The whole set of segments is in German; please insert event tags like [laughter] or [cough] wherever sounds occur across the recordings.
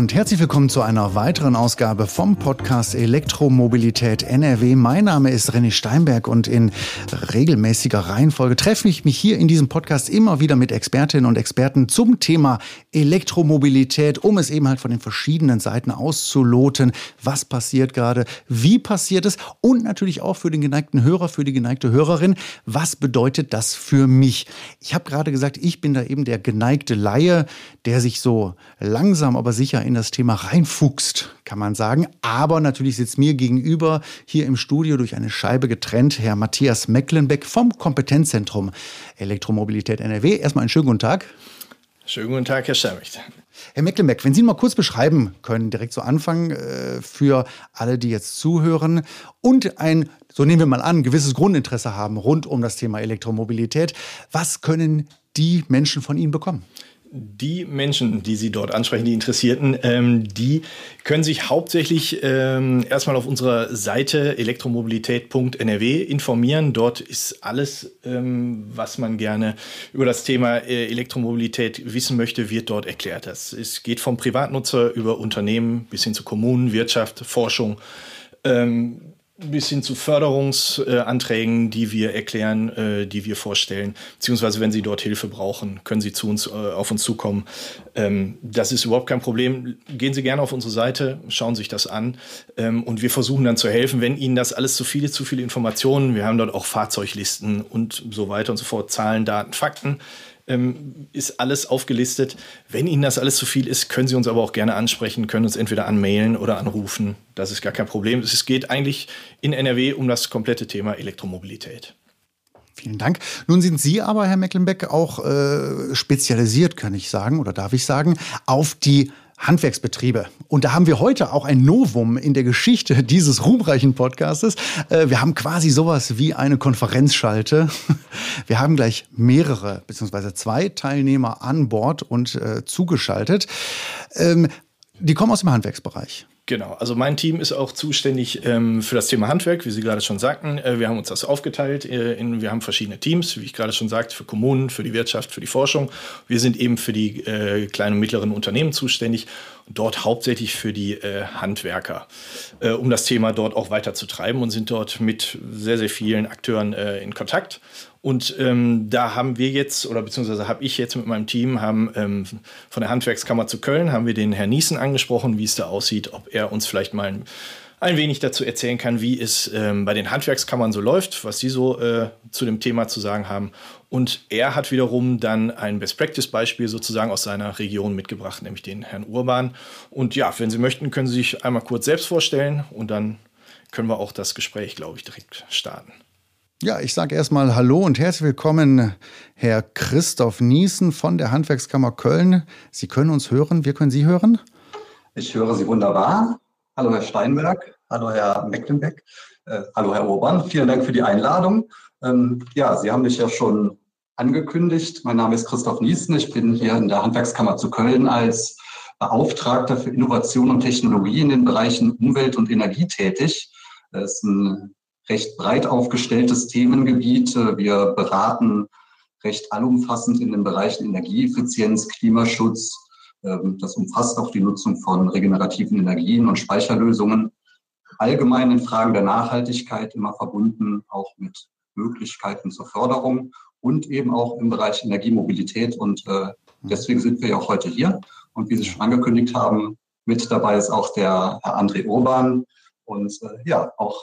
und herzlich willkommen zu einer weiteren Ausgabe vom Podcast Elektromobilität NRW. Mein Name ist René Steinberg und in regelmäßiger Reihenfolge treffe ich mich hier in diesem Podcast immer wieder mit Expertinnen und Experten zum Thema Elektromobilität, um es eben halt von den verschiedenen Seiten auszuloten, was passiert gerade, wie passiert es und natürlich auch für den geneigten Hörer, für die geneigte Hörerin, was bedeutet das für mich? Ich habe gerade gesagt, ich bin da eben der geneigte Laie, der sich so langsam aber sicher in das Thema reinfuchst, kann man sagen. Aber natürlich sitzt mir gegenüber hier im Studio durch eine Scheibe getrennt Herr Matthias Mecklenbeck vom Kompetenzzentrum Elektromobilität NRW. Erstmal einen schönen guten Tag. Schönen guten Tag, Herr Schermicht. Herr Mecklenbeck, wenn Sie mal kurz beschreiben können, direkt zu Anfang äh, für alle, die jetzt zuhören und ein, so nehmen wir mal an, gewisses Grundinteresse haben rund um das Thema Elektromobilität, was können die Menschen von Ihnen bekommen? Die Menschen, die Sie dort ansprechen, die Interessierten, ähm, die können sich hauptsächlich ähm, erstmal auf unserer Seite elektromobilität.nrw informieren. Dort ist alles, ähm, was man gerne über das Thema äh, Elektromobilität wissen möchte, wird dort erklärt. Das es geht vom Privatnutzer über Unternehmen bis hin zu Kommunen, Wirtschaft, Forschung. Ähm, bis hin zu Förderungsanträgen, die wir erklären, äh, die wir vorstellen. Beziehungsweise, wenn Sie dort Hilfe brauchen, können Sie zu uns, äh, auf uns zukommen. Ähm, das ist überhaupt kein Problem. Gehen Sie gerne auf unsere Seite, schauen sich das an ähm, und wir versuchen dann zu helfen, wenn Ihnen das alles zu viele, zu viele Informationen, wir haben dort auch Fahrzeuglisten und so weiter und so fort, Zahlen, Daten, Fakten ähm, ist alles aufgelistet. Wenn Ihnen das alles zu viel ist, können Sie uns aber auch gerne ansprechen, können uns entweder anmailen oder anrufen. Das ist gar kein Problem. Es geht eigentlich in NRW um das komplette Thema Elektromobilität. Vielen Dank. Nun sind Sie aber, Herr Mecklenbeck, auch äh, spezialisiert, kann ich sagen, oder darf ich sagen, auf die Handwerksbetriebe. Und da haben wir heute auch ein Novum in der Geschichte [laughs] dieses ruhmreichen Podcastes. Äh, wir haben quasi sowas wie eine Konferenzschalte. [laughs] Wir haben gleich mehrere, beziehungsweise zwei Teilnehmer an Bord und äh, zugeschaltet. Ähm, die kommen aus dem Handwerksbereich. Genau, also mein Team ist auch zuständig ähm, für das Thema Handwerk, wie Sie gerade schon sagten. Äh, wir haben uns das aufgeteilt. Äh, in, wir haben verschiedene Teams, wie ich gerade schon sagte, für Kommunen, für die Wirtschaft, für die Forschung. Wir sind eben für die äh, kleinen und mittleren Unternehmen zuständig dort hauptsächlich für die äh, Handwerker, äh, um das Thema dort auch weiterzutreiben und sind dort mit sehr, sehr vielen Akteuren äh, in Kontakt. Und ähm, da haben wir jetzt, oder beziehungsweise habe ich jetzt mit meinem Team, haben ähm, von der Handwerkskammer zu Köln, haben wir den Herrn Niesen angesprochen, wie es da aussieht, ob er uns vielleicht mal ein, ein wenig dazu erzählen kann, wie es ähm, bei den Handwerkskammern so läuft, was sie so äh, zu dem Thema zu sagen haben. Und er hat wiederum dann ein Best-Practice-Beispiel sozusagen aus seiner Region mitgebracht, nämlich den Herrn Urban. Und ja, wenn Sie möchten, können Sie sich einmal kurz selbst vorstellen und dann können wir auch das Gespräch, glaube ich, direkt starten. Ja, ich sage erstmal Hallo und herzlich willkommen, Herr Christoph Niesen von der Handwerkskammer Köln. Sie können uns hören, wir können Sie hören. Ich höre Sie wunderbar. Hallo, Herr Steinberg. Hallo, Herr Mecklenbeck. Äh, hallo, Herr Urban. Vielen Dank für die Einladung. Ähm, ja, Sie haben mich ja schon angekündigt. Mein Name ist Christoph Niesen. Ich bin hier in der Handwerkskammer zu Köln als Beauftragter für Innovation und Technologie in den Bereichen Umwelt und Energie tätig. Das ist ein recht breit aufgestelltes Themengebiet. Wir beraten recht allumfassend in den Bereichen Energieeffizienz, Klimaschutz. Ähm, das umfasst auch die Nutzung von regenerativen Energien und Speicherlösungen. Allgemein in Fragen der Nachhaltigkeit immer verbunden, auch mit Möglichkeiten zur Förderung und eben auch im Bereich Energiemobilität. Und äh, deswegen sind wir ja auch heute hier. Und wie Sie schon angekündigt haben, mit dabei ist auch der Herr André Urban und äh, ja, auch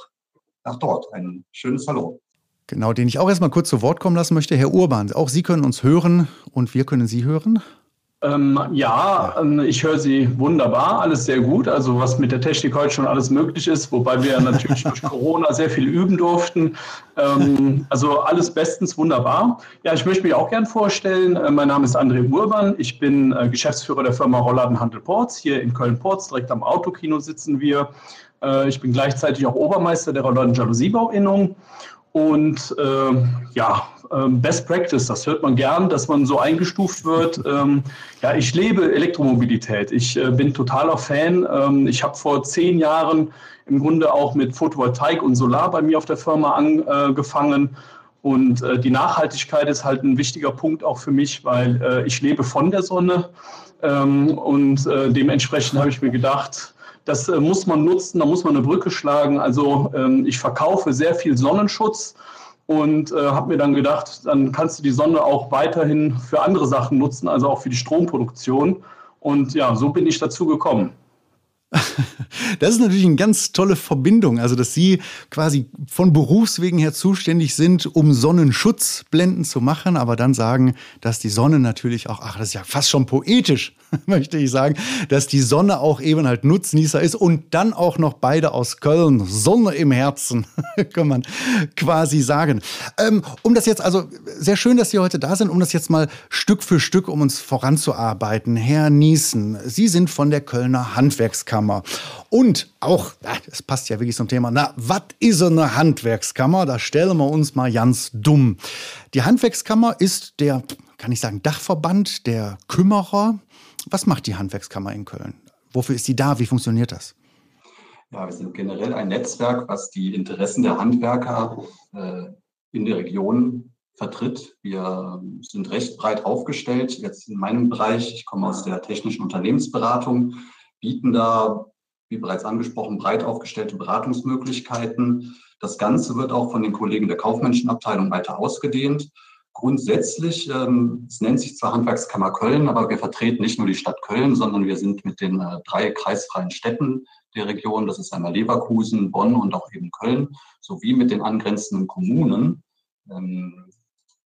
nach dort. Ein schönes Hallo. Genau, den ich auch erstmal kurz zu Wort kommen lassen möchte. Herr Urban, auch Sie können uns hören und wir können Sie hören. Ähm, ja, ähm, ich höre Sie wunderbar, alles sehr gut. Also was mit der Technik heute schon alles möglich ist, wobei wir natürlich durch [laughs] Corona sehr viel üben durften. Ähm, also alles bestens, wunderbar. Ja, ich möchte mich auch gern vorstellen. Äh, mein Name ist André Urban. Ich bin äh, Geschäftsführer der Firma Rollladenhandel Ports. Hier in Köln-Ports, direkt am Autokino sitzen wir. Äh, ich bin gleichzeitig auch Obermeister der Rollladen Jalousiebauinnung. Und äh, ja, Best Practice, das hört man gern, dass man so eingestuft wird. Ähm, ja, ich lebe Elektromobilität. Ich äh, bin totaler Fan. Ähm, ich habe vor zehn Jahren im Grunde auch mit Photovoltaik und Solar bei mir auf der Firma angefangen Und äh, die Nachhaltigkeit ist halt ein wichtiger Punkt auch für mich, weil äh, ich lebe von der Sonne. Ähm, und dementsprechend habe ich mir gedacht, das muss man nutzen, da muss man eine Brücke schlagen. Also ähm, ich verkaufe sehr viel Sonnenschutz und äh, habe mir dann gedacht, dann kannst du die Sonne auch weiterhin für andere Sachen nutzen, also auch für die Stromproduktion. Und ja, so bin ich dazu gekommen. [laughs] Das ist natürlich eine ganz tolle Verbindung, also dass Sie quasi von Berufswegen her zuständig sind, um Sonnenschutzblenden zu machen, aber dann sagen, dass die Sonne natürlich auch, ach, das ist ja fast schon poetisch, [laughs] möchte ich sagen, dass die Sonne auch eben halt Nutznießer ist und dann auch noch beide aus Köln, Sonne im Herzen, [laughs] kann man quasi sagen. Ähm, um das jetzt, also sehr schön, dass Sie heute da sind, um das jetzt mal Stück für Stück, um uns voranzuarbeiten. Herr Niesen, Sie sind von der Kölner Handwerkskammer. Und auch, das passt ja wirklich zum Thema, na, was ist eine Handwerkskammer? Da stellen wir uns mal ganz dumm. Die Handwerkskammer ist der, kann ich sagen, Dachverband der Kümmerer. Was macht die Handwerkskammer in Köln? Wofür ist sie da? Wie funktioniert das? Ja, wir sind generell ein Netzwerk, was die Interessen der Handwerker äh, in der Region vertritt. Wir sind recht breit aufgestellt. Jetzt in meinem Bereich, ich komme aus der technischen Unternehmensberatung, bieten da, wie bereits angesprochen, breit aufgestellte Beratungsmöglichkeiten. Das Ganze wird auch von den Kollegen der kaufmännischen Abteilung weiter ausgedehnt. Grundsätzlich, ähm, es nennt sich zwar Handwerkskammer Köln, aber wir vertreten nicht nur die Stadt Köln, sondern wir sind mit den äh, drei kreisfreien Städten der Region, das ist einmal Leverkusen, Bonn und auch eben Köln, sowie mit den angrenzenden Kommunen. Ähm,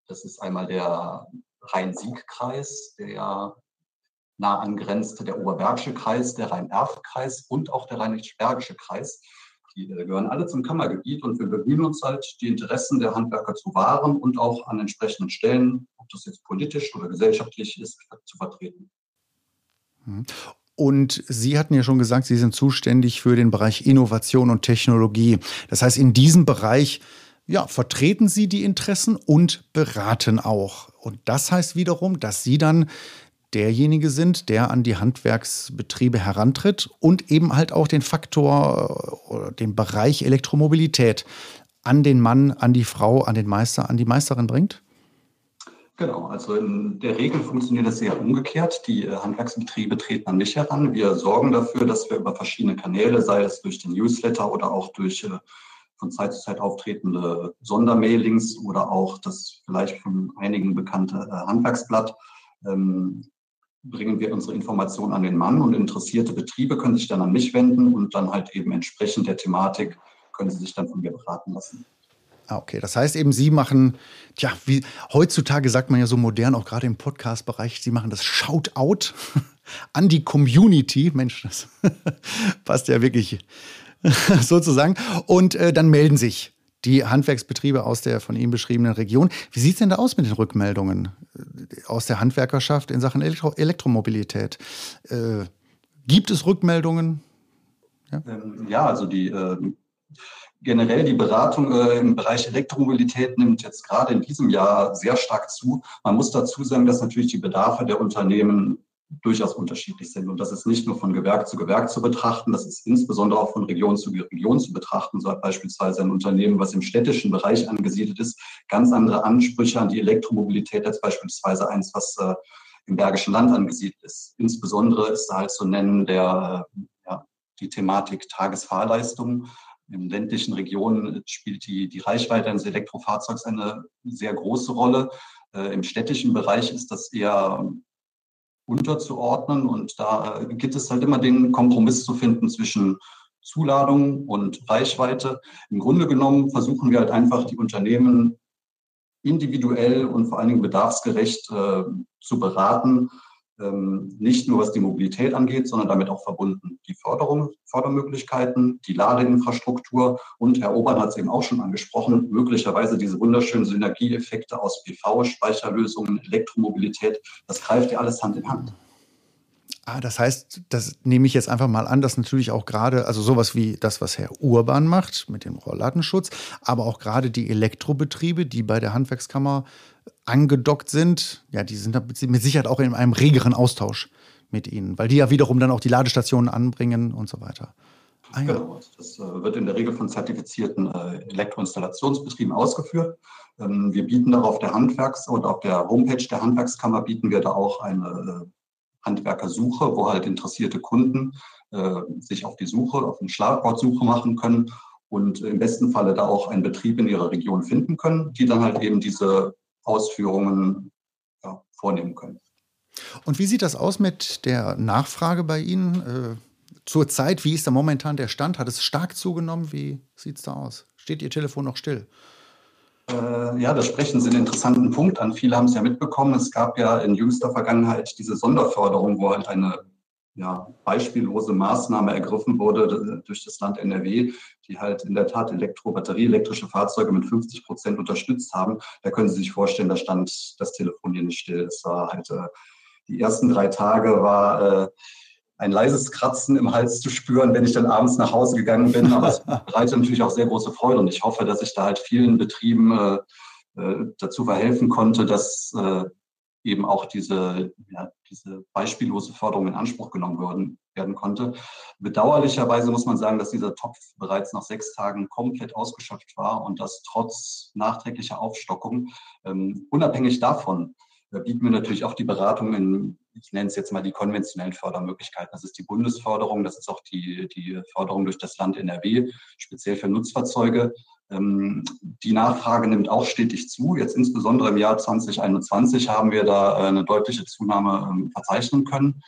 das ist einmal der Rhein-Sieg-Kreis, der nah angrenzte der Oberbergische Kreis, der Rhein-Erft-Kreis und auch der Rheinisch-Bergische Kreis. Die äh, gehören alle zum Kammergebiet und wir bemühen uns halt, die Interessen der Handwerker zu wahren und auch an entsprechenden Stellen, ob das jetzt politisch oder gesellschaftlich ist, zu vertreten. Mhm. Und Sie hatten ja schon gesagt, Sie sind zuständig für den Bereich Innovation und Technologie. Das heißt, in diesem Bereich ja, vertreten Sie die Interessen und beraten auch. Und das heißt wiederum, dass Sie dann derjenige sind, der an die Handwerksbetriebe herantritt und eben halt auch den Faktor äh, oder den Bereich Elektromobilität an den Mann, an die Frau, an den Meister, an die Meisterin bringt? Genau, also in der Regel funktioniert das eher umgekehrt. Die äh, Handwerksbetriebe treten an mich heran. Wir sorgen dafür, dass wir über verschiedene Kanäle, sei es durch den Newsletter oder auch durch äh, von Zeit zu Zeit auftretende Sondermailings oder auch das vielleicht von einigen bekannte Handwerksblatt, ähm, bringen wir unsere Informationen an den Mann und interessierte Betriebe können sich dann an mich wenden und dann halt eben entsprechend der Thematik können sie sich dann von mir beraten lassen. Ah, okay. Das heißt eben, Sie machen, tja, wie heutzutage sagt man ja so modern, auch gerade im Podcast-Bereich, Sie machen das Shoutout [laughs] an die Community. Mensch, das [laughs] passt ja wirklich [laughs] sozusagen. Und äh, dann melden sich die Handwerksbetriebe aus der von Ihnen beschriebenen Region. Wie sieht es denn da aus mit den Rückmeldungen äh, aus der Handwerkerschaft in Sachen Elektro Elektromobilität? Äh, gibt es Rückmeldungen? Ja, ähm, ja also die äh, generell die Beratung äh, im Bereich Elektromobilität nimmt jetzt gerade in diesem Jahr sehr stark zu. Man muss dazu sagen, dass natürlich die Bedarfe der Unternehmen durchaus unterschiedlich sind. Und das ist nicht nur von Gewerk zu Gewerk zu betrachten, das ist insbesondere auch von Region zu Region zu betrachten. So hat beispielsweise ein Unternehmen, was im städtischen Bereich angesiedelt ist, ganz andere Ansprüche an die Elektromobilität als beispielsweise eins, was äh, im Bergischen Land angesiedelt ist. Insbesondere ist da halt zu nennen der, äh, ja, die Thematik Tagesfahrleistung. In ländlichen Regionen spielt die, die Reichweite eines Elektrofahrzeugs eine sehr große Rolle. Äh, Im städtischen Bereich ist das eher unterzuordnen. Und da gibt es halt immer den Kompromiss zu finden zwischen Zuladung und Reichweite. Im Grunde genommen versuchen wir halt einfach die Unternehmen individuell und vor allen Dingen bedarfsgerecht äh, zu beraten, nicht nur was die Mobilität angeht, sondern damit auch verbunden die Förderung, Fördermöglichkeiten, die Ladeinfrastruktur und Herr Obern hat es eben auch schon angesprochen, möglicherweise diese wunderschönen Synergieeffekte aus PV, Speicherlösungen, Elektromobilität, das greift ja alles Hand in Hand. Ah, das heißt, das nehme ich jetzt einfach mal an, dass natürlich auch gerade, also sowas wie das, was Herr Urban macht mit dem Rollladenschutz, aber auch gerade die Elektrobetriebe, die bei der Handwerkskammer angedockt sind, ja, die sind mit Sicherheit auch in einem regeren Austausch mit ihnen, weil die ja wiederum dann auch die Ladestationen anbringen und so weiter. Ah, ja. Genau. Das äh, wird in der Regel von zertifizierten äh, Elektroinstallationsbetrieben ausgeführt. Ähm, wir bieten da auf der Handwerks- und auf der Homepage der Handwerkskammer bieten wir da auch eine äh, Handwerkersuche, wo halt interessierte Kunden äh, sich auf die Suche, auf eine Schlagwortsuche machen können und im besten Falle da auch einen Betrieb in ihrer Region finden können, die dann halt eben diese Ausführungen ja, vornehmen können. Und wie sieht das aus mit der Nachfrage bei Ihnen? Äh, zurzeit, wie ist da momentan der Stand? Hat es stark zugenommen? Wie sieht es da aus? Steht Ihr Telefon noch still? Äh, ja, da sprechen Sie einen interessanten Punkt an. Viele haben es ja mitbekommen. Es gab ja in jüngster Vergangenheit diese Sonderförderung, wo halt eine ja, beispiellose Maßnahme ergriffen wurde durch das Land NRW, die halt in der Tat Elektro, Batterie, elektrische Fahrzeuge mit 50 Prozent unterstützt haben. Da können Sie sich vorstellen, da stand das Telefon hier nicht still. Es war halt, äh, die ersten drei Tage war äh, ein leises Kratzen im Hals zu spüren, wenn ich dann abends nach Hause gegangen bin. Aber es [laughs] bereitet natürlich auch sehr große Freude und ich hoffe, dass ich da halt vielen Betrieben äh, äh, dazu verhelfen konnte, dass äh, eben auch diese, ja, diese beispiellose Förderung in Anspruch genommen worden, werden konnte. Bedauerlicherweise muss man sagen, dass dieser Topf bereits nach sechs Tagen komplett ausgeschöpft war und das trotz nachträglicher Aufstockung. Ähm, unabhängig davon äh, bieten wir natürlich auch die Beratung in, ich nenne es jetzt mal die konventionellen Fördermöglichkeiten. Das ist die Bundesförderung, das ist auch die, die Förderung durch das Land NRW, speziell für Nutzfahrzeuge. Ähm, die Nachfrage nimmt auch stetig zu. Jetzt insbesondere im Jahr 2021 haben wir da äh, eine deutliche Zunahme ähm, verzeichnen können.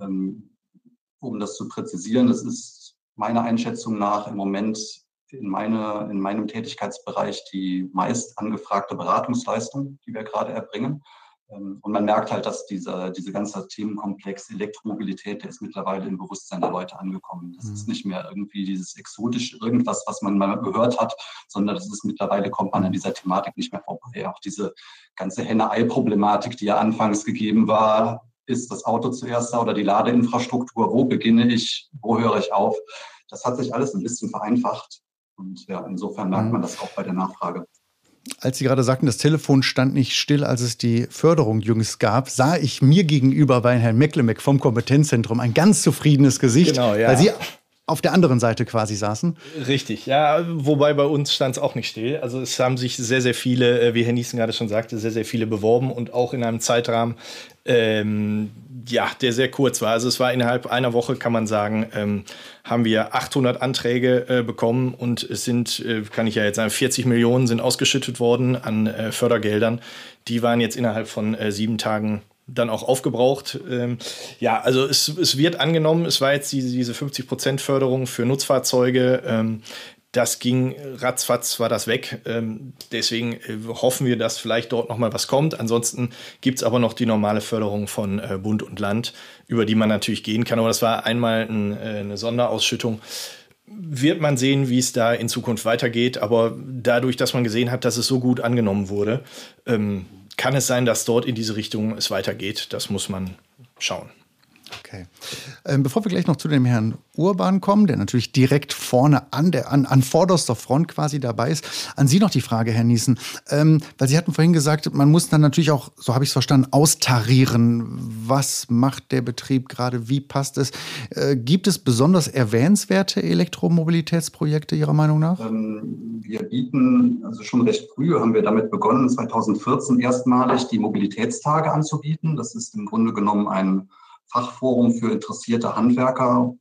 Ähm, um das zu präzisieren, das ist meiner Einschätzung nach im Moment in, meine, in meinem Tätigkeitsbereich die meist angefragte Beratungsleistung, die wir gerade erbringen. Ähm, und man merkt halt, dass dieser, diese ganze Themenkomplex Elektromobilität, der ist mittlerweile im Bewusstsein der Leute angekommen. Das mhm. ist nicht mehr irgendwie dieses exotische irgendwas, was man mal gehört hat, sondern das ist mittlerweile kommt man an dieser Thematik nicht mehr vorbei. Auch diese ganze Henne-Ei-Problematik, die ja anfangs gegeben war, ist das Auto zuerst da oder die Ladeinfrastruktur, wo beginne ich, wo höre ich auf? Das hat sich alles ein bisschen vereinfacht. Und ja, insofern merkt mhm. man das auch bei der Nachfrage als Sie gerade sagten, das Telefon stand nicht still, als es die Förderung jüngst gab, sah ich mir gegenüber bei Herrn Mecklemeck vom Kompetenzzentrum ein ganz zufriedenes Gesicht, genau, ja. weil Sie auf der anderen Seite quasi saßen. Richtig, ja, wobei bei uns stand es auch nicht still. Also es haben sich sehr, sehr viele, äh, wie Herr Niesen gerade schon sagte, sehr, sehr viele beworben und auch in einem Zeitrahmen, ähm, ja, der sehr kurz war. Also es war innerhalb einer Woche, kann man sagen, ähm, haben wir 800 Anträge äh, bekommen und es sind, äh, kann ich ja jetzt sagen, 40 Millionen sind ausgeschüttet worden an äh, Fördergeldern. Die waren jetzt innerhalb von äh, sieben Tagen dann auch aufgebraucht. Ähm, ja, also es, es wird angenommen, es war jetzt diese, diese 50% Förderung für Nutzfahrzeuge. Ähm, das ging ratzfatz, war das weg. Ähm, deswegen äh, hoffen wir, dass vielleicht dort noch mal was kommt. Ansonsten gibt es aber noch die normale Förderung von äh, Bund und Land, über die man natürlich gehen kann. Aber das war einmal ein, äh, eine Sonderausschüttung. Wird man sehen, wie es da in Zukunft weitergeht. Aber dadurch, dass man gesehen hat, dass es so gut angenommen wurde, ähm, kann es sein, dass dort in diese Richtung es weitergeht. Das muss man schauen. Okay. Ähm, bevor wir gleich noch zu dem Herrn Urban kommen, der natürlich direkt vorne an, der, an, an vorderster Front quasi dabei ist, an Sie noch die Frage, Herr Niesen. Ähm, weil Sie hatten vorhin gesagt, man muss dann natürlich auch, so habe ich es verstanden, austarieren. Was macht der Betrieb gerade? Wie passt es? Äh, gibt es besonders erwähnenswerte Elektromobilitätsprojekte Ihrer Meinung nach? Ähm, wir bieten, also schon recht früh haben wir damit begonnen, 2014 erstmalig die Mobilitätstage anzubieten. Das ist im Grunde genommen ein Fachforum für interessierte Handwerker,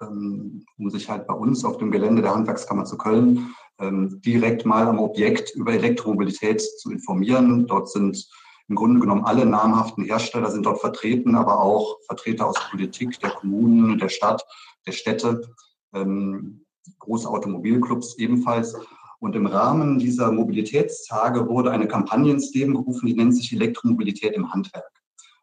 ähm, um sich halt bei uns auf dem Gelände der Handwerkskammer zu Köln ähm, direkt mal am Objekt über Elektromobilität zu informieren. Dort sind im Grunde genommen alle namhaften Hersteller sind dort vertreten, aber auch Vertreter aus Politik, der Kommunen, der Stadt, der Städte, ähm, große Automobilclubs ebenfalls. Und im Rahmen dieser Mobilitätstage wurde eine Kampagne ins Leben gerufen, die nennt sich Elektromobilität im Handwerk.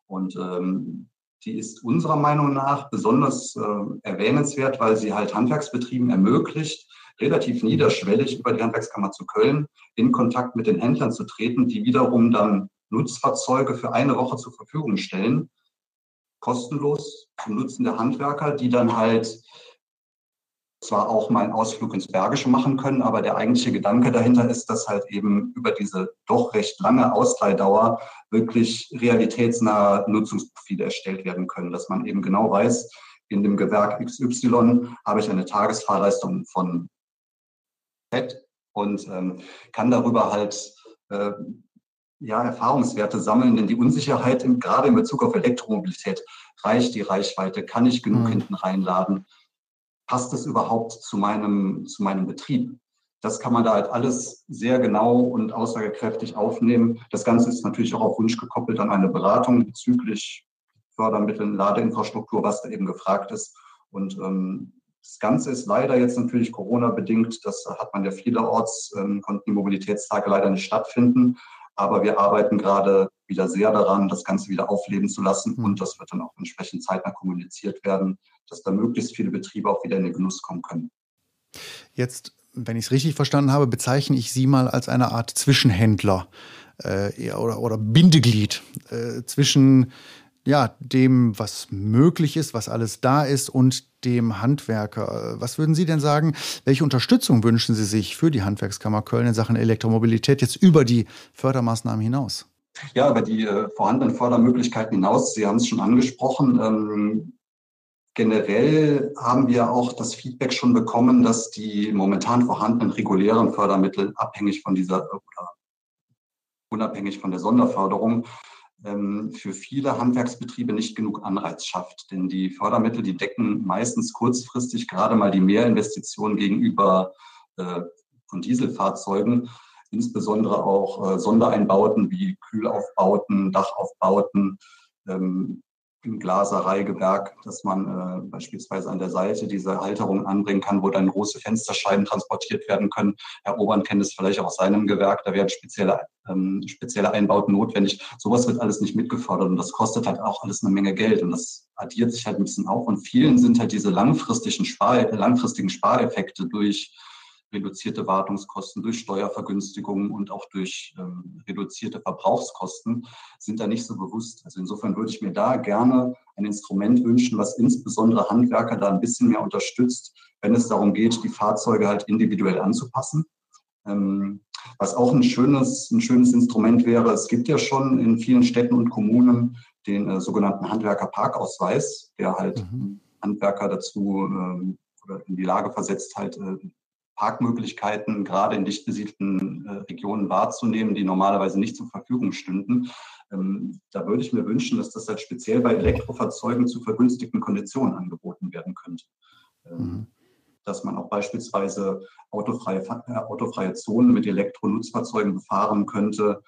Und ähm, die ist unserer Meinung nach besonders äh, erwähnenswert, weil sie halt Handwerksbetrieben ermöglicht, relativ niederschwellig über die Handwerkskammer zu Köln in Kontakt mit den Händlern zu treten, die wiederum dann Nutzfahrzeuge für eine Woche zur Verfügung stellen, kostenlos zum Nutzen der Handwerker, die dann halt zwar auch mal einen Ausflug ins Bergische machen können, aber der eigentliche Gedanke dahinter ist, dass halt eben über diese doch recht lange Ausleihdauer wirklich realitätsnahe Nutzungsprofile erstellt werden können, dass man eben genau weiß, in dem Gewerk XY habe ich eine Tagesfahrleistung von Z und ähm, kann darüber halt äh, ja, Erfahrungswerte sammeln, denn die Unsicherheit im, gerade in Bezug auf Elektromobilität, reicht die Reichweite, kann ich genug mhm. hinten reinladen, passt es überhaupt zu meinem, zu meinem Betrieb? Das kann man da halt alles sehr genau und aussagekräftig aufnehmen. Das Ganze ist natürlich auch auf Wunsch gekoppelt an eine Beratung bezüglich Fördermitteln, Ladeinfrastruktur, was da eben gefragt ist. Und ähm, das Ganze ist leider jetzt natürlich Corona-bedingt. Das hat man ja vielerorts, ähm, konnten die Mobilitätstage leider nicht stattfinden. Aber wir arbeiten gerade wieder sehr daran, das Ganze wieder aufleben zu lassen. Mhm. Und das wird dann auch entsprechend zeitnah kommuniziert werden, dass da möglichst viele Betriebe auch wieder in den Genuss kommen können. Jetzt, wenn ich es richtig verstanden habe, bezeichne ich Sie mal als eine Art Zwischenhändler äh, oder, oder Bindeglied äh, zwischen ja, dem, was möglich ist, was alles da ist und dem Handwerker. Was würden Sie denn sagen? Welche Unterstützung wünschen Sie sich für die Handwerkskammer Köln in Sachen Elektromobilität jetzt über die Fördermaßnahmen hinaus? Ja, über die äh, vorhandenen Fördermöglichkeiten hinaus. Sie haben es schon angesprochen. Ähm, generell haben wir auch das Feedback schon bekommen, dass die momentan vorhandenen regulären Fördermittel abhängig von dieser oder unabhängig von der Sonderförderung ähm, für viele Handwerksbetriebe nicht genug Anreiz schafft. Denn die Fördermittel, die decken meistens kurzfristig gerade mal die Mehrinvestitionen gegenüber äh, von Dieselfahrzeugen, insbesondere auch äh, Sondereinbauten wie Kühlaufbauten, Dachaufbauten, ähm, im Glasereigewerk, dass man äh, beispielsweise an der Seite diese Halterung anbringen kann, wo dann große Fensterscheiben transportiert werden können. Herr Obern kennt es vielleicht auch aus seinem Gewerk, da werden spezielle, ähm, spezielle Einbauten notwendig. Sowas wird alles nicht mitgefordert und das kostet halt auch alles eine Menge Geld und das addiert sich halt ein bisschen auf und vielen sind halt diese langfristigen, Spar langfristigen Spareffekte durch reduzierte Wartungskosten, durch Steuervergünstigungen und auch durch ähm, reduzierte Verbrauchskosten sind da nicht so bewusst. Also insofern würde ich mir da gerne ein Instrument wünschen, was insbesondere Handwerker da ein bisschen mehr unterstützt, wenn es darum geht, die Fahrzeuge halt individuell anzupassen. Ähm, was auch ein schönes, ein schönes Instrument wäre, es gibt ja schon in vielen Städten und Kommunen den äh, sogenannten Handwerkerparkausweis, der halt mhm. Handwerker dazu ähm, oder in die Lage versetzt, halt äh, Parkmöglichkeiten gerade in dicht besiedelten äh, Regionen wahrzunehmen, die normalerweise nicht zur Verfügung stünden. Ähm, da würde ich mir wünschen, dass das halt speziell bei Elektrofahrzeugen zu vergünstigten Konditionen angeboten werden könnte. Ähm, mhm. Dass man auch beispielsweise autofreie, äh, autofreie Zonen mit Elektronutzfahrzeugen befahren könnte.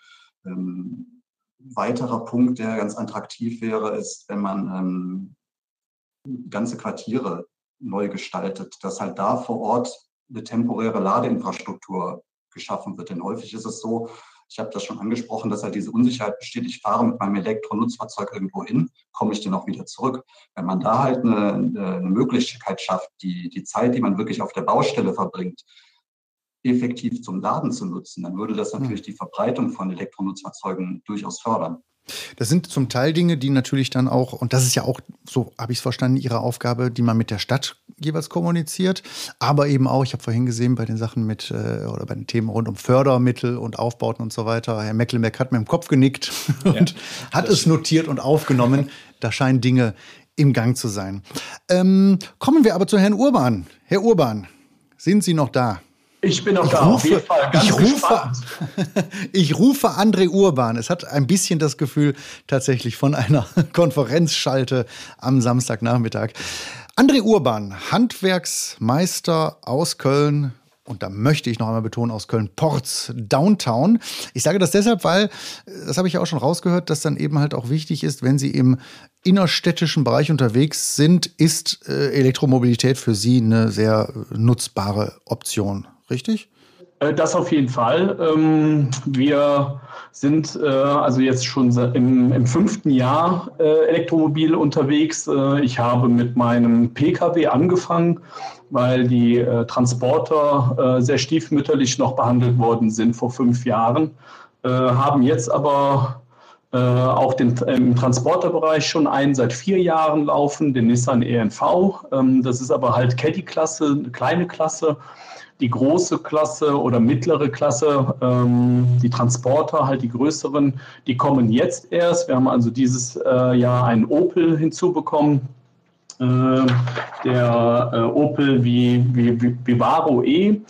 Ähm, weiterer Punkt, der ganz attraktiv wäre, ist, wenn man ganze Quartiere neu gestaltet, dass halt da vor Ort eine temporäre Ladeinfrastruktur geschaffen wird. Denn häufig ist es so, ich habe das schon angesprochen, dass halt diese Unsicherheit besteht. Ich fahre mit meinem Elektronutzfahrzeug irgendwo hin, komme ich denn auch wieder zurück? Wenn man da halt eine, eine Möglichkeit schafft, die, die Zeit, die man wirklich auf der Baustelle verbringt, effektiv zum Laden zu nutzen, dann würde das natürlich die Verbreitung von Elektronutzfahrzeugen durchaus fördern. Das sind zum Teil Dinge, die natürlich dann auch, und das ist ja auch, so habe ich es verstanden, Ihre Aufgabe, die man mit der Stadt jeweils kommuniziert, aber eben auch, ich habe vorhin gesehen, bei den Sachen mit äh, oder bei den Themen rund um Fördermittel und Aufbauten und so weiter, Herr Mecklenberg hat mir im Kopf genickt [laughs] und ja, hat es notiert und aufgenommen. [laughs] da scheinen Dinge im Gang zu sein. Ähm, kommen wir aber zu Herrn Urban. Herr Urban, sind Sie noch da? Ich bin auch da, rufe, auf jeden Fall. Ganz ich, rufe, [laughs] ich rufe André Urban. Es hat ein bisschen das Gefühl tatsächlich von einer [laughs] Konferenzschalte am Samstagnachmittag. André Urban, Handwerksmeister aus Köln, und da möchte ich noch einmal betonen, aus Köln-Porz, Downtown. Ich sage das deshalb, weil, das habe ich ja auch schon rausgehört, dass dann eben halt auch wichtig ist, wenn Sie im innerstädtischen Bereich unterwegs sind, ist äh, Elektromobilität für Sie eine sehr nutzbare Option richtig? Äh, das auf jeden Fall. Ähm, wir sind äh, also jetzt schon im, im fünften Jahr äh, Elektromobil unterwegs. Ich habe mit meinem Pkw angefangen, weil die Transporter sehr stiefmütterlich noch behandelt worden sind vor fünf Jahren, haben jetzt aber auch den, im Transporterbereich schon einen seit vier Jahren laufen, den Nissan ENV. Ähm, das ist aber halt Caddy-Klasse, eine kleine Klasse die große Klasse oder mittlere Klasse, ähm, die Transporter, halt die größeren, die kommen jetzt erst. Wir haben also dieses äh, Jahr einen Opel hinzubekommen. äh, der äh, Opel Vivaro E.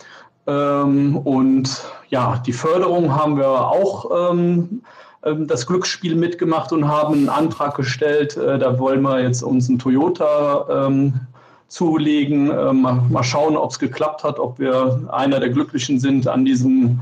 Ähm, und ja, die Förderung haben wir auch ähm, ähm, das Glücksspiel mitgemacht und haben einen Antrag gestellt. Äh, da wollen wir jetzt uns einen Toyota ähm, zulegen. Äh, mal, mal, schauen, ob es geklappt hat, ob wir einer der Glücklichen sind an diesem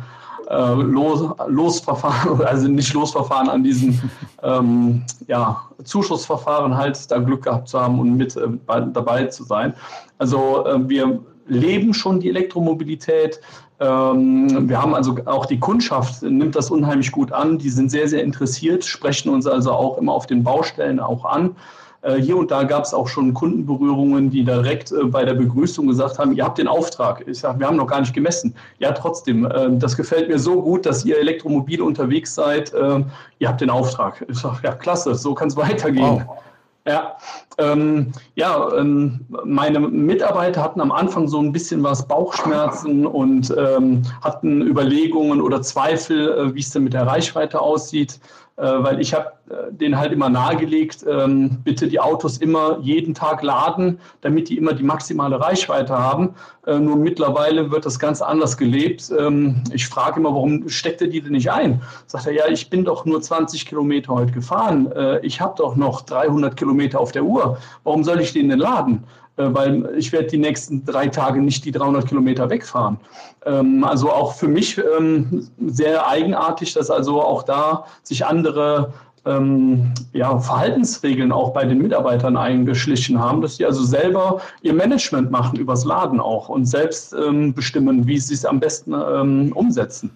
äh, Los, Losverfahren, [laughs] also nicht Losverfahren, an diesem ähm, ja, Zuschussverfahren halt da Glück gehabt zu haben und mit äh, dabei zu sein. Also äh, wir leben schon die Elektromobilität. Ähm, wir haben also auch die Kundschaft nimmt das unheimlich gut an. Die sind sehr, sehr interessiert, sprechen uns also auch immer auf den Baustellen auch an. Äh, hier und da gab es auch schon Kundenberührungen, die direkt äh, bei der Begrüßung gesagt haben, ihr habt den Auftrag. Ich sage, wir haben noch gar nicht gemessen. Ja, trotzdem, äh, das gefällt mir so gut, dass ihr elektromobil unterwegs seid. Ihr habt den Auftrag. Ich sage, ja, klasse, so kann es [laughs] weitergehen. Wow. Ja, ähm, ja ähm, meine Mitarbeiter hatten am Anfang so ein bisschen was Bauchschmerzen und ähm, hatten Überlegungen oder Zweifel, äh, wie es denn mit der Reichweite aussieht. Äh, weil ich habe äh, denen halt immer nahegelegt, ähm, bitte die Autos immer jeden Tag laden, damit die immer die maximale Reichweite haben. Äh, nur mittlerweile wird das ganz anders gelebt. Ähm, ich frage immer, warum steckt er die denn nicht ein? Sagt er, ja, ich bin doch nur 20 Kilometer heute gefahren. ich habe doch noch 300 Kilometer auf der Uhr. Warum soll ich den denn laden? Äh, weil ich werde die nächsten drei Tage nicht die 300 Kilometer wegfahren. Ähm, also auch für mich ähm, sehr eigenartig, dass also auch da sich andere ähm, ja, Verhaltensregeln auch bei den Mitarbeitern eingeschlichen haben, dass sie also selber ihr Management machen übers Laden auch und selbst bestimmen, wie sie es am besten umsetzen.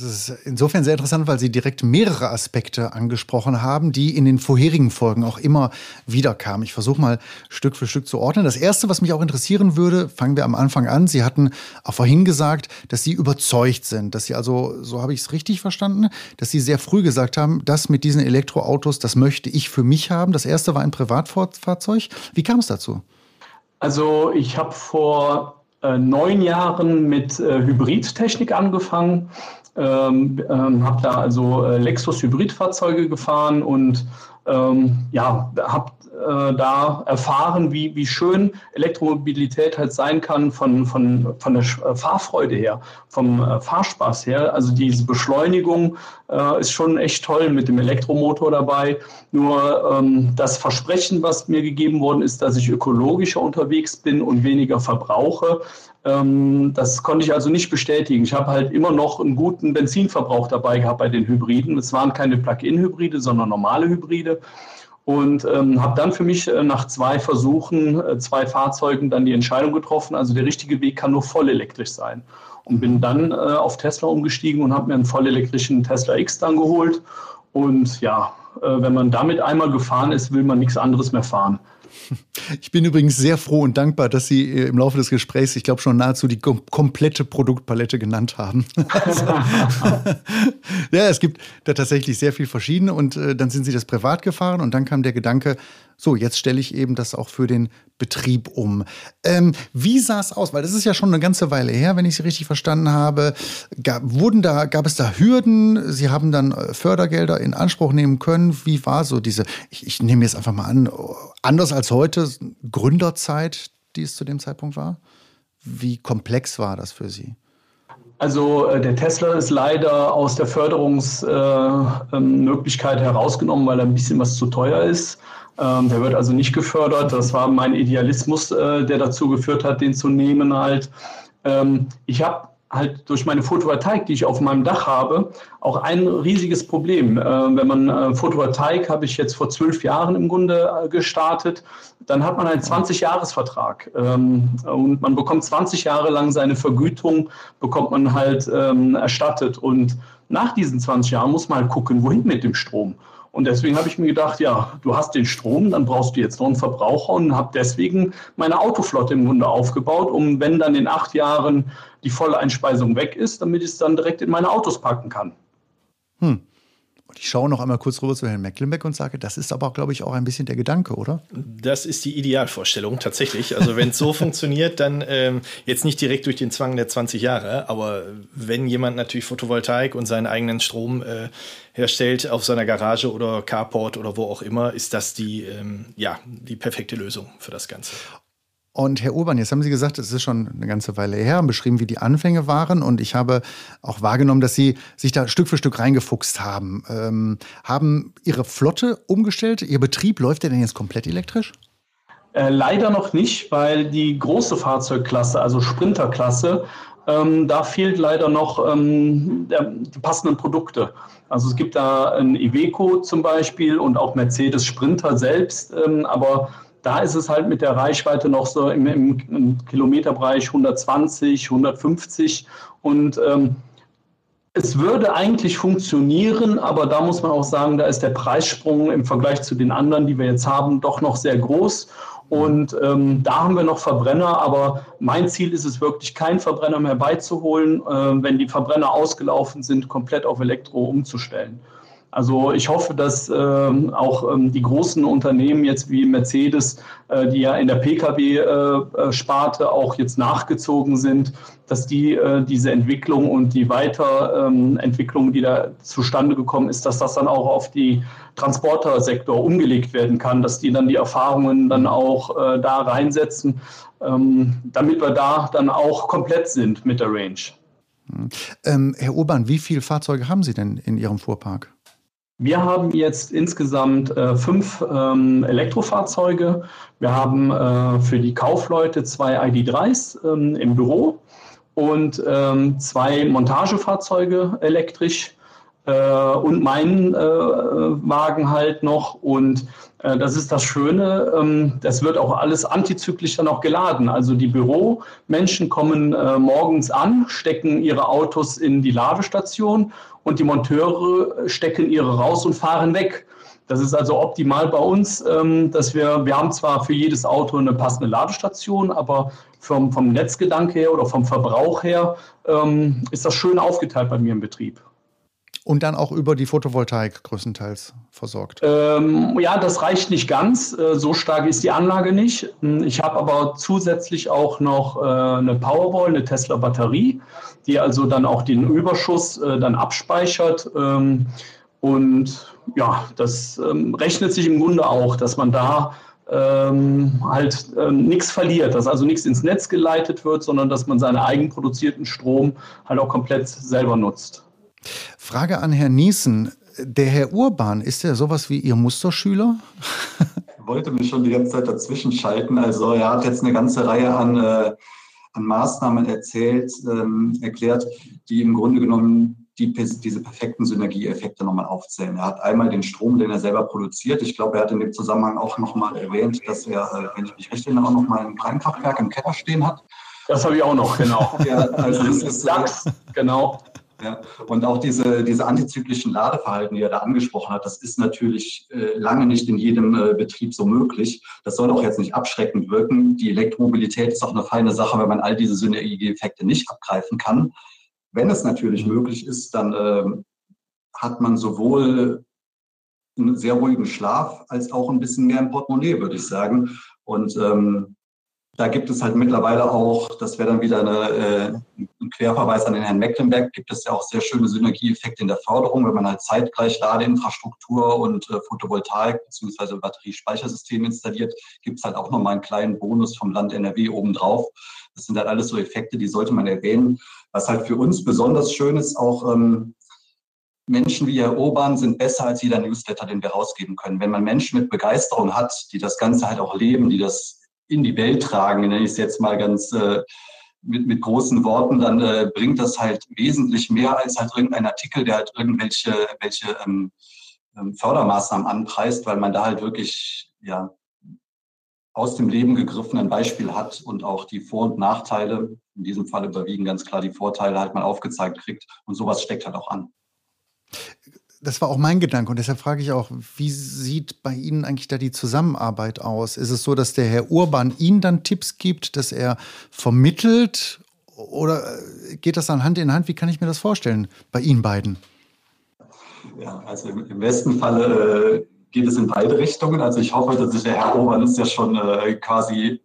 Das ist insofern sehr interessant, weil Sie direkt mehrere Aspekte angesprochen haben, die in den vorherigen Folgen auch immer wieder kamen. Ich versuche mal Stück für Stück zu ordnen. Das erste, was mich auch interessieren würde, fangen wir am Anfang an. Sie hatten auch vorhin gesagt, dass Sie überzeugt sind, dass Sie also, so habe ich es richtig verstanden, dass Sie sehr früh gesagt haben, das mit diesen Elektroautos, das möchte ich für mich haben. Das erste war ein Privatfahrzeug. Wie kam es dazu? Also ich habe vor äh, neun Jahren mit äh, Hybridtechnik angefangen ähm, ähm, habe da also äh, Lexus Hybridfahrzeuge gefahren und ähm, ja, habe äh, da erfahren, wie, wie schön Elektromobilität halt sein kann von, von, von der äh, Fahrfreude her, vom äh, Fahrspaß her. Also diese Beschleunigung äh, ist schon echt toll mit dem Elektromotor dabei. Nur ähm, das Versprechen, was mir gegeben worden ist, dass ich ökologischer unterwegs bin und weniger verbrauche, das konnte ich also nicht bestätigen. Ich habe halt immer noch einen guten Benzinverbrauch dabei gehabt bei den Hybriden. Es waren keine Plug-in-Hybride, sondern normale Hybride und ähm, habe dann für mich äh, nach zwei Versuchen, äh, zwei Fahrzeugen dann die Entscheidung getroffen, also der richtige Weg kann nur voll elektrisch sein. Und bin dann äh, auf Tesla umgestiegen und habe mir einen vollelektrischen Tesla X dann geholt. Und ja, äh, wenn man damit einmal gefahren ist, will man nichts anderes mehr fahren. [laughs] Ich bin übrigens sehr froh und dankbar, dass Sie äh, im Laufe des Gesprächs, ich glaube schon nahezu die kom komplette Produktpalette genannt haben. [laughs] Ja, es gibt da tatsächlich sehr viel verschiedene und äh, dann sind Sie das privat gefahren und dann kam der Gedanke, so, jetzt stelle ich eben das auch für den Betrieb um. Ähm, wie sah es aus? Weil das ist ja schon eine ganze Weile her, wenn ich Sie richtig verstanden habe. Gab, wurden da, gab es da Hürden? Sie haben dann äh, Fördergelder in Anspruch nehmen können. Wie war so diese, ich, ich nehme jetzt einfach mal an, anders als heute, Gründerzeit, die es zu dem Zeitpunkt war? Wie komplex war das für Sie? Also äh, der Tesla ist leider aus der Förderungsmöglichkeit äh, ähm, herausgenommen, weil er ein bisschen was zu teuer ist. Ähm, der wird also nicht gefördert. Das war mein Idealismus, äh, der dazu geführt hat, den zu nehmen halt. Ähm, ich habe halt durch meine Photovoltaik, die ich auf meinem Dach habe, auch ein riesiges Problem. Äh, wenn man äh, Photovoltaik habe ich jetzt vor zwölf Jahren im Grunde äh, gestartet, dann hat man einen 20-Jahres-Vertrag ähm, und man bekommt 20 Jahre lang seine Vergütung, bekommt man halt ähm, erstattet und nach diesen 20 Jahren muss man halt gucken, wohin mit dem Strom. Und deswegen habe ich mir gedacht, ja, du hast den Strom, dann brauchst du jetzt noch einen Verbraucher und habe deswegen meine Autoflotte im Grunde aufgebaut, um, wenn dann in acht Jahren die volle Einspeisung weg ist, damit ich es dann direkt in meine Autos packen kann. Hm. Und ich schaue noch einmal kurz rüber zu Herrn Mecklenbeck und sage, das ist aber, glaube ich, auch ein bisschen der Gedanke, oder? Das ist die Idealvorstellung tatsächlich. Also wenn es so [laughs] funktioniert, dann ähm, jetzt nicht direkt durch den Zwang der 20 Jahre, aber wenn jemand natürlich Photovoltaik und seinen eigenen Strom äh, herstellt auf seiner Garage oder Carport oder wo auch immer, ist das die, ähm, ja, die perfekte Lösung für das Ganze. Und Herr Urban, jetzt haben Sie gesagt, es ist schon eine ganze Weile her, haben beschrieben, wie die Anfänge waren. Und ich habe auch wahrgenommen, dass Sie sich da Stück für Stück reingefuchst haben. Ähm, haben Ihre Flotte umgestellt? Ihr Betrieb läuft der denn jetzt komplett elektrisch? Äh, leider noch nicht, weil die große Fahrzeugklasse, also Sprinterklasse, ähm, da fehlt leider noch ähm, der, die passenden Produkte. Also es gibt da ein Iveco zum Beispiel und auch Mercedes Sprinter selbst, ähm, aber da ist es halt mit der Reichweite noch so im, im, Kilometerbereich 120, 150 und ähm, es würde eigentlich funktionieren, aber da muss man auch sagen, da ist der Preissprung im Vergleich zu den anderen, die wir jetzt haben, doch noch sehr groß. Und ähm, da haben wir noch Verbrenner, aber mein Ziel ist es wirklich, keinen Verbrenner mehr beizuholen, äh, wenn die Verbrenner ausgelaufen sind, komplett auf Elektro umzustellen. Also ich hoffe, dass ähm, auch ähm, die großen Unternehmen jetzt wie Mercedes, äh, die ja in der Pkw-Sparte äh, auch jetzt nachgezogen sind, dass die äh, diese Entwicklung und die Weiterentwicklung, die da zustande gekommen ist, dass das dann auch auf die Transportersektor umgelegt werden kann, dass die dann die Erfahrungen dann auch äh, da reinsetzen, ähm, damit wir da dann auch komplett sind mit der Range. Ähm, Herr Urban, wie viele Fahrzeuge haben Sie denn in Ihrem Fuhrpark? Wir haben jetzt insgesamt äh, fünf ähm, Elektrofahrzeuge. Wir haben äh, für die Kaufleute zwei ID3s ähm, im Büro und ähm, zwei Montagefahrzeuge elektrisch äh, und meinen äh, Wagen halt noch. Und äh, das ist das Schöne, ähm, das wird auch alles antizyklisch dann auch geladen. Also die Büromenschen kommen äh, morgens an, stecken ihre Autos in die Ladestation und die Monteure stecken ihre raus und fahren weg. Das ist also optimal bei uns, ähm, dass wir, wir haben zwar für jedes Auto eine passende Ladestation, aber vom, vom Netzgedanke her oder vom Verbrauch her ähm, ist das schön aufgeteilt bei mir im Betrieb. Und dann auch über die Photovoltaik größtenteils versorgt? Ähm, ja, das reicht nicht ganz. Äh, so stark ist die Anlage nicht. Ich habe aber zusätzlich auch noch äh, eine Powerwall, eine Tesla-Batterie die also dann auch den Überschuss äh, dann abspeichert. Ähm, und ja, das ähm, rechnet sich im Grunde auch, dass man da ähm, halt nichts verliert, dass also nichts ins Netz geleitet wird, sondern dass man seinen eigenproduzierten Strom halt auch komplett selber nutzt. Frage an Herrn Niesen. Der Herr Urban, ist er sowas wie Ihr Musterschüler? Ich [laughs] wollte mich schon die ganze Zeit dazwischen schalten. Also er hat jetzt eine ganze Reihe an äh, an Maßnahmen erzählt, ähm, erklärt, die im Grunde genommen die, diese perfekten Synergieeffekte nochmal aufzählen. Er hat einmal den Strom, den er selber produziert. Ich glaube, er hat in dem Zusammenhang auch nochmal erwähnt, dass er, äh, wenn ich mich recht erinnere, auch nochmal ein Kleinkraftwerk im Keller stehen hat. Das habe ich auch noch, genau. ja, also das ist, DAX, genau. Ja, und auch diese, diese antizyklischen Ladeverhalten, die er da angesprochen hat, das ist natürlich äh, lange nicht in jedem äh, Betrieb so möglich. Das soll auch jetzt nicht abschreckend wirken. Die Elektromobilität ist auch eine feine Sache, wenn man all diese Synergieeffekte nicht abgreifen kann. Wenn es natürlich möglich ist, dann äh, hat man sowohl einen sehr ruhigen Schlaf als auch ein bisschen mehr im Portemonnaie, würde ich sagen. Und ähm, da gibt es halt mittlerweile auch, das wäre dann wieder eine, äh, ein Querverweis an den Herrn Mecklenberg, gibt es ja auch sehr schöne Synergieeffekte in der Förderung, wenn man halt zeitgleich Ladeinfrastruktur und äh, Photovoltaik bzw. Batteriespeichersystem installiert, gibt es halt auch nochmal einen kleinen Bonus vom Land NRW obendrauf. Das sind halt alles so Effekte, die sollte man erwähnen. Was halt für uns besonders schön ist, auch ähm, Menschen wie Herr Urban sind besser als jeder Newsletter, den wir rausgeben können. Wenn man Menschen mit Begeisterung hat, die das Ganze halt auch leben, die das in die Welt tragen, nenne ich es jetzt mal ganz äh, mit, mit großen Worten, dann äh, bringt das halt wesentlich mehr als halt irgendein Artikel, der halt irgendwelche welche, ähm, ähm, Fördermaßnahmen anpreist, weil man da halt wirklich ja aus dem Leben gegriffen ein Beispiel hat und auch die Vor- und Nachteile, in diesem Fall überwiegen ganz klar die Vorteile halt mal aufgezeigt kriegt. Und sowas steckt halt auch an das war auch mein Gedanke und deshalb frage ich auch, wie sieht bei Ihnen eigentlich da die Zusammenarbeit aus? Ist es so, dass der Herr Urban Ihnen dann Tipps gibt, dass er vermittelt oder äh, geht das dann Hand in Hand? Wie kann ich mir das vorstellen bei Ihnen beiden? Ja, also im, im besten Falle äh, geht es in beide Richtungen. Also ich hoffe, dass sich der Herr Obern ist ja schon äh, quasi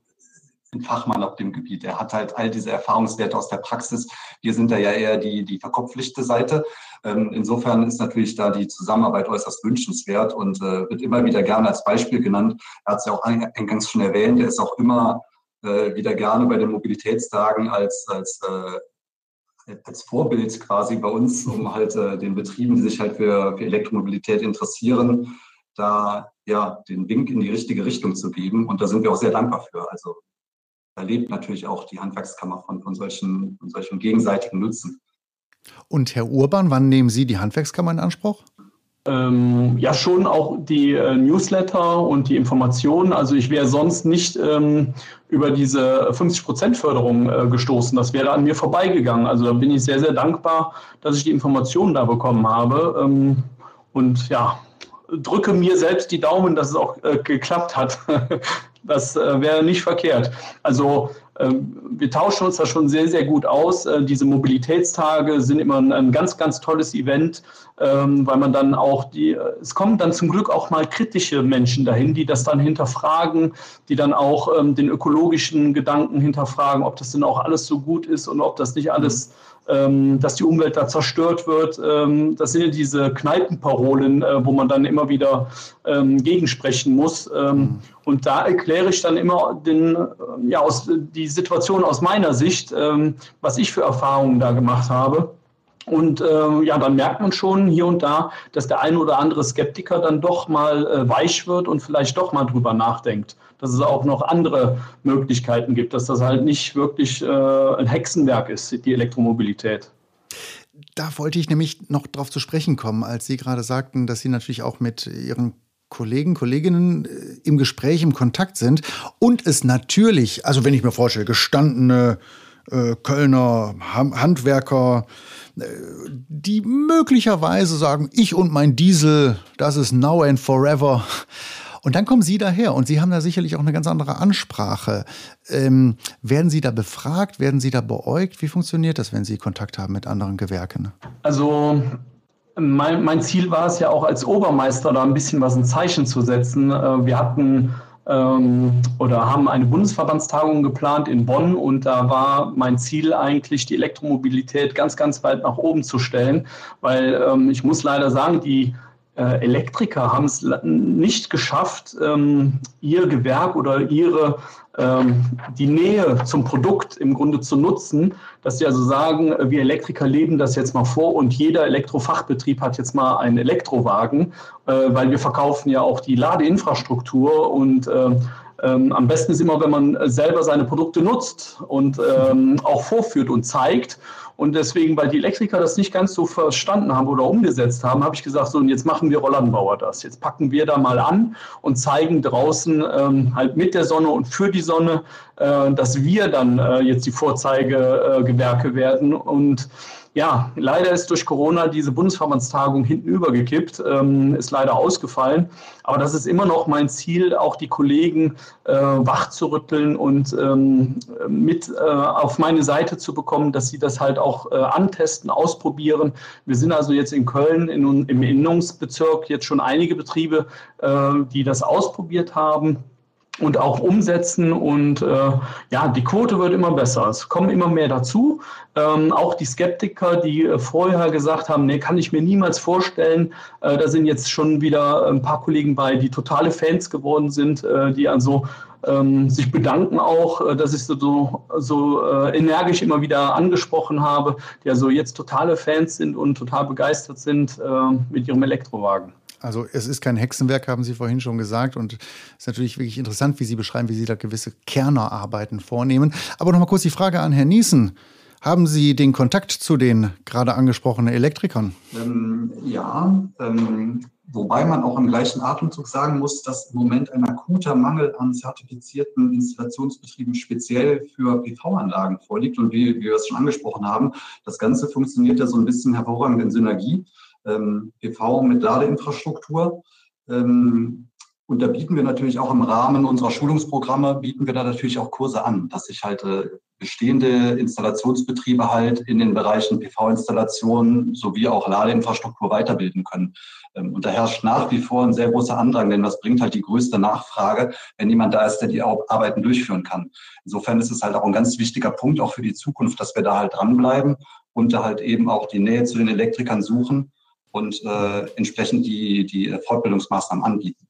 ein Fachmann auf dem Gebiet. Er hat halt all diese Erfahrungswerte aus der Praxis. Wir sind da ja eher die, die verkopflichte Seite. Ähm, insofern ist natürlich da die Zusammenarbeit äußerst wünschenswert und äh, wird immer wieder gerne als Beispiel genannt. Er hat es ja auch eingangs schon erwähnt. Er ist auch immer äh, wieder gerne bei den Mobilitätstagen als, als äh, als Vorbild quasi bei uns, um [laughs] halt äh, den Betrieben, die sich halt für, für Elektromobilität interessieren, da ja den Wink in die richtige Richtung zu geben. Und da sind wir auch sehr dankbar für. Also da lebt natürlich auch die Handwerkskammer von, von, solchen, von solchen gegenseitigen Nutzen. Und Herr Urban, wann nehmen Sie die Handwerkskammer in Anspruch? Ähm, ja, schon auch die äh, Newsletter und die Informationen. Also ich wäre sonst nicht ähm, über diese 50-Prozent-Förderung äh, gestoßen. Das wäre an mir vorbeigegangen. Also da bin ich sehr, sehr dankbar, dass ich die Informationen da bekommen habe. Ähm, und ja, drücke mir selbst die Daumen, dass es auch äh, geklappt hat. [laughs] das äh, wäre nicht verkehrt. Also wir tauschen uns da schon sehr, sehr gut aus. Äh, diese Mobilitätstage sind immer ein, ganz, ganz tolles Event, ähm, weil man dann auch die, äh, es kommen dann zum Glück auch mal kritische Menschen dahin, die das dann hinterfragen, die dann auch ähm, den ökologischen Gedanken hinterfragen, ob das denn auch alles so gut ist und ob das nicht alles mhm ähm, dass die Umwelt da zerstört wird. Ähm, das sind ja diese Kneipenparolen, äh, wo man dann immer wieder ähm, gegensprechen muss. Ähm, mhm. Und da erkläre ich dann immer den, äh, ja, aus, die Situation aus meiner Sicht, ähm, was ich für Erfahrungen da gemacht habe. Und äh, ja, dann merkt man schon hier und da, dass der ein oder andere Skeptiker dann doch mal äh, weich wird und vielleicht doch mal drüber nachdenkt dass es auch noch andere Möglichkeiten gibt, dass das halt nicht wirklich äh, ein Hexenwerk ist, die Elektromobilität. Da wollte ich nämlich noch drauf zu sprechen kommen, als Sie gerade sagten, dass Sie natürlich auch mit Ihren Kollegen, Kolleginnen äh, im Gespräch, im Kontakt sind und es natürlich, also wenn ich mir vorstelle, gestandene äh, Kölner Handwerker, äh, die möglicherweise sagen, ich und mein Diesel, das ist now and forever. Und dann kommen Sie daher und Sie haben da sicherlich auch eine ganz andere Ansprache. Ähm, werden Sie da befragt? Werden Sie da beäugt? Wie funktioniert das, wenn Sie Kontakt haben mit anderen Gewerken? Also mein, mein Ziel war es ja auch als Obermeister da ein bisschen was ein Zeichen zu setzen. Äh, wir hatten ähm, oder haben eine Bundesverbandstagung geplant in Bonn und da war mein Ziel eigentlich, die Elektromobilität ganz, ganz weit nach oben zu stellen, weil ähm, ich muss leider sagen, die Elektriker haben es nicht geschafft, ähm, ihr Gewerk oder ihre ähm, die Nähe zum Produkt im Grunde zu nutzen, dass sie also sagen, wir Elektriker leben das jetzt mal vor und jeder Elektrofachbetrieb hat jetzt mal einen Elektrowagen, äh, weil wir verkaufen ja auch die Ladeinfrastruktur und äh, ähm, am besten ist immer, wenn man selber seine Produkte nutzt und auch vorführt und zeigt. Und deswegen, weil die Elektriker das nicht ganz so verstanden haben oder umgesetzt haben, habe ich gesagt, so, und jetzt machen wir Rollanbauer das. Jetzt packen wir da mal an und zeigen draußen ähm, halt mit der Sonne und für die Sonne, äh, dass wir dann äh, jetzt die Vorzeigegewerke äh, werden. Und ja, leider ist durch Corona diese Bundesverbandstagung hinten übergekippt, ähm, ist leider ausgefallen. Aber das ist immer noch mein Ziel, auch die Kollegen äh, wach zu rütteln und ähm, mit äh, auf meine Seite zu bekommen, dass sie das halt auch äh, antesten, ausprobieren. Wir sind also jetzt in Köln in, im Innungsbezirk jetzt schon einige Betriebe, äh, die das ausprobiert haben und auch umsetzen. Und äh, ja, die Quote wird immer besser. Es kommen immer mehr dazu. Ähm, auch die Skeptiker, die äh, vorher gesagt haben, nee, kann ich mir niemals vorstellen. Äh, da sind jetzt schon wieder ein paar Kollegen bei, die totale Fans geworden sind, äh, die also ähm, sich bedanken auch, äh, dass ich so, so äh, energisch immer wieder angesprochen habe, die also jetzt totale Fans sind und total begeistert sind mit ihrem Elektrowagen. Also es ist kein Hexenwerk, haben Sie vorhin schon gesagt. Und es ist natürlich wirklich interessant, wie Sie beschreiben, wie Sie da gewisse Kernerarbeiten vornehmen. Aber nochmal kurz die Frage an Herrn Niesen. Haben Sie den Kontakt zu den gerade angesprochenen Elektrikern? Ähm, ja, ähm, wobei man auch im gleichen Atemzug sagen muss, dass im Moment ein akuter Mangel an zertifizierten Installationsbetrieben speziell für PV-Anlagen vorliegt. Und wie, wie wir es schon angesprochen haben, das Ganze funktioniert ja so ein bisschen hervorragend in Synergie ähm, PV mit Ladeinfrastruktur. Ähm, Und da bieten wir natürlich auch im Rahmen unserer Schulungsprogramme, bieten wir da natürlich auch Kurse an, dass sich halt äh, bestehende Installationsbetriebe halt in den Bereichen PV-Installation sowie auch Ladeinfrastruktur weiterbilden können. Ähm, und da herrscht nach wie vor ein sehr großer Andrang, denn das bringt halt die größte Nachfrage, wenn jemand da ist, der die Arbeiten durchführen kann. Insofern ist es halt auch ein ganz wichtiger Punkt, auch für die Zukunft, dass wir da halt dranbleiben und da halt eben auch die Nähe zu den Elektrikern suchen und äh, entsprechend die, die Fortbildungsmaßnahmen anbieten.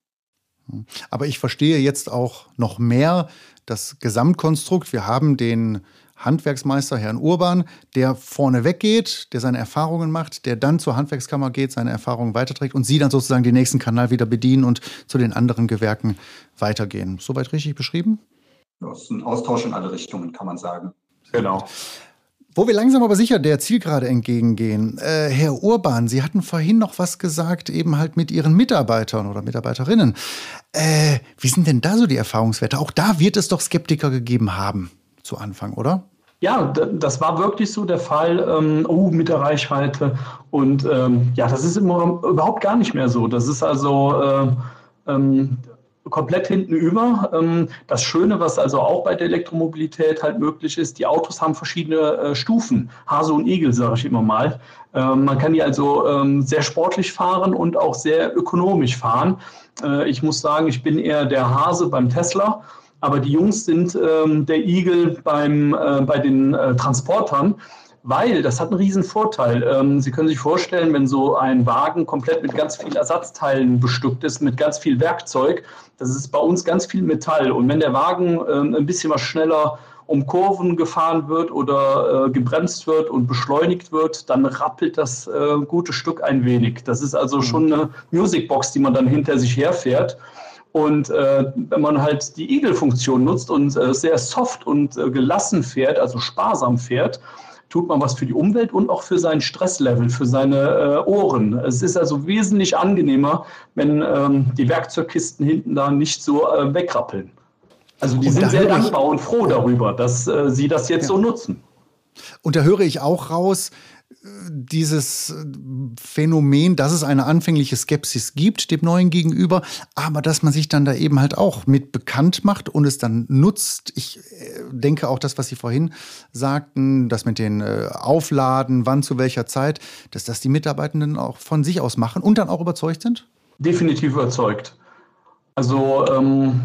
Aber ich verstehe jetzt auch noch mehr das Gesamtkonstrukt. Wir haben den Handwerksmeister Herrn Urban, der vorne weggeht, der seine Erfahrungen macht, der dann zur Handwerkskammer geht, seine Erfahrungen weiterträgt und Sie dann sozusagen den nächsten Kanal wieder bedienen und zu den anderen Gewerken weitergehen. Soweit richtig beschrieben? Das ist ein Austausch in alle Richtungen, kann man sagen. Genau. Wo wir langsam aber sicher der Zielgerade entgegengehen. Äh, Herr Urban, Sie hatten vorhin noch was gesagt, eben halt mit Ihren Mitarbeitern oder Mitarbeiterinnen. Äh, wie sind denn da so die Erfahrungswerte? Auch da wird es doch Skeptiker gegeben haben zu Anfang, oder? Ja, das war wirklich so der Fall. Ähm, oh, mit der Reichweite. Und ähm, ja, das ist immer, überhaupt gar nicht mehr so. Das ist also äh, ähm, komplett hinten über. Ähm, das Schöne, was also auch bei der Elektromobilität halt möglich ist, die Autos haben verschiedene äh, Stufen, Hase und Igel, sage ich immer mal. Ähm, man kann die also ähm, sehr sportlich fahren und auch sehr ökonomisch fahren. Äh, ich muss sagen, ich bin eher der Hase beim Tesla. Aber die Jungs sind der Igel beim, äh, bei den Transportern weil das hat einen riesen Vorteil. Ähm, Sie können sich vorstellen, wenn so ein Wagen komplett mit ganz vielen Ersatzteilen bestückt ist, mit ganz viel Werkzeug, das ist bei uns ganz viel Metall. Und wenn der Wagen ähm, ein bisschen was schneller um Kurven gefahren wird oder äh, gebremst wird und beschleunigt wird, dann rappelt das äh, gute Stück ein wenig. Das ist also schon eine Musicbox, die man dann hinter sich herfährt. Und äh, wenn man halt die Igel-Funktion nutzt und äh, sehr soft und äh, gelassen fährt, also sparsam fährt, tut man was für die Umwelt und auch für sein Stresslevel, für seine äh, Ohren. Es ist also wesentlich angenehmer, wenn ähm, die Werkzeugkisten hinten da nicht so äh, wegrappeln. Also die und sind sehr dankbar und froh darüber, dass äh, sie das jetzt ja. so nutzen. Und da höre ich auch raus, dieses Phänomen, dass es eine anfängliche Skepsis gibt dem Neuen gegenüber, aber dass man sich dann da eben halt auch mit bekannt macht und es dann nutzt. Ich äh, denke auch das, was Sie vorhin sagten, das mit den äh, Aufladen, wann zu welcher Zeit, dass das die Mitarbeitenden auch von sich aus machen und dann auch überzeugt sind? Definitiv überzeugt. Also ähm,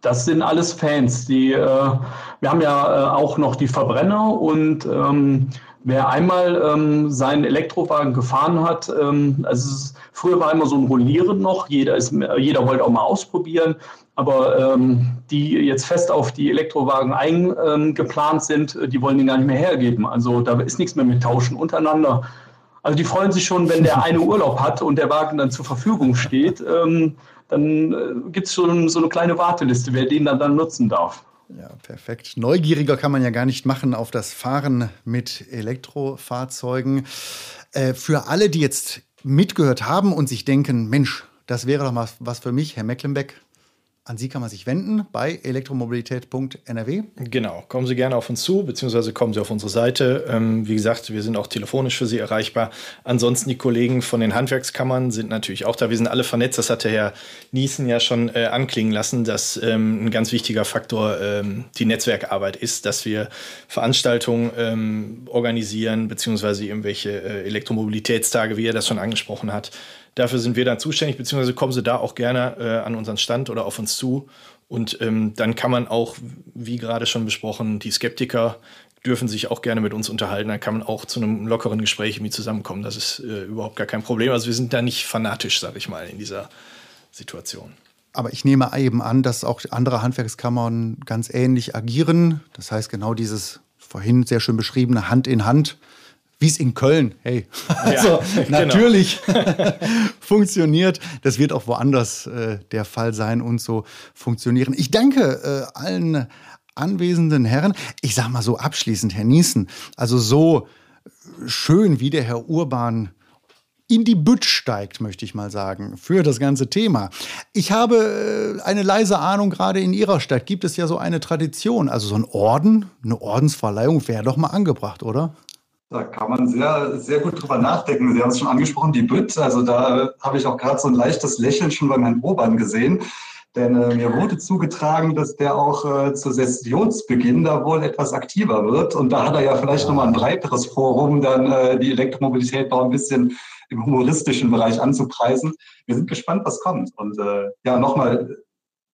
das sind alles Fans. Die, äh, wir haben ja äh, auch noch die Verbrenner und ähm, Wer einmal ähm, seinen Elektrowagen gefahren hat, ähm, also ist, früher war immer so ein Rollieren noch, jeder, ist, jeder wollte auch mal ausprobieren, aber ähm, die jetzt fest auf die Elektrowagen eingeplant sind, die wollen den gar nicht mehr hergeben. Also da ist nichts mehr mit Tauschen untereinander. Also die freuen sich schon, wenn der eine [laughs] Urlaub hat und der Wagen dann zur Verfügung steht, ähm, dann äh, gibt es schon so eine kleine Warteliste, wer den dann, dann nutzen darf. Ja, perfekt. Neugieriger kann man ja gar nicht machen auf das Fahren mit Elektrofahrzeugen. Äh, für alle, die jetzt mitgehört haben und sich denken, Mensch, das wäre doch mal was für mich, Herr Mecklenbeck, an Sie kann man sich wenden bei elektromobilität.nrw. Genau, kommen Sie gerne auf uns zu, beziehungsweise kommen Sie auf unsere Seite. Ähm, wie gesagt, wir sind auch telefonisch für Sie erreichbar. Ansonsten die Kollegen von den Handwerkskammern sind natürlich auch da. Wir sind alle vernetzt. Das hatte Herr Niesen ja schon äh, anklingen lassen, dass ähm, ein ganz wichtiger Faktor ähm, die Netzwerkarbeit ist, dass wir Veranstaltungen ähm, organisieren, beziehungsweise irgendwelche äh, Elektromobilitätstage, wie er das schon angesprochen hat Dafür sind wir dann zuständig, beziehungsweise kommen Sie da auch gerne äh, an unseren Stand oder auf uns zu. Und ähm, dann kann man auch, wie gerade schon besprochen, die Skeptiker dürfen sich auch gerne mit uns unterhalten. Dann kann man auch zu einem lockeren Gespräch irgendwie zusammenkommen. Das ist äh, überhaupt gar kein Problem. Also wir sind da nicht fanatisch, sage ich mal, in dieser Situation. Aber ich nehme eben an, dass auch andere Handwerkskammern ganz ähnlich agieren. Das heißt, genau dieses vorhin sehr schön beschriebene Hand in Hand wie es in Köln, hey, [laughs] also ja, genau. natürlich [laughs] funktioniert. Das wird auch woanders äh, der Fall sein und so funktionieren. Ich danke äh, allen anwesenden Herren. Ich sage mal so abschließend, Herr Niesen, also so schön wie der Herr Urban in die Bütt steigt, möchte ich mal sagen, für das ganze Thema. Ich habe äh, eine leise Ahnung, gerade in Ihrer Stadt gibt es ja so eine Tradition, also so ein Orden, eine Ordensverleihung wäre doch mal angebracht, oder? Da kann man sehr, sehr gut drüber nachdenken. Sie haben es schon angesprochen, die BÜT. Also da habe ich auch gerade so ein leichtes Lächeln schon beim Herrn Obern gesehen. Denn äh, mir wurde zugetragen, dass der auch äh, zu Sessionsbeginn da wohl etwas aktiver wird. Und da hat er ja vielleicht nochmal ein breiteres Forum, dann äh, die Elektromobilität noch ein bisschen im humoristischen Bereich anzupreisen. Wir sind gespannt, was kommt. Und äh, ja, nochmal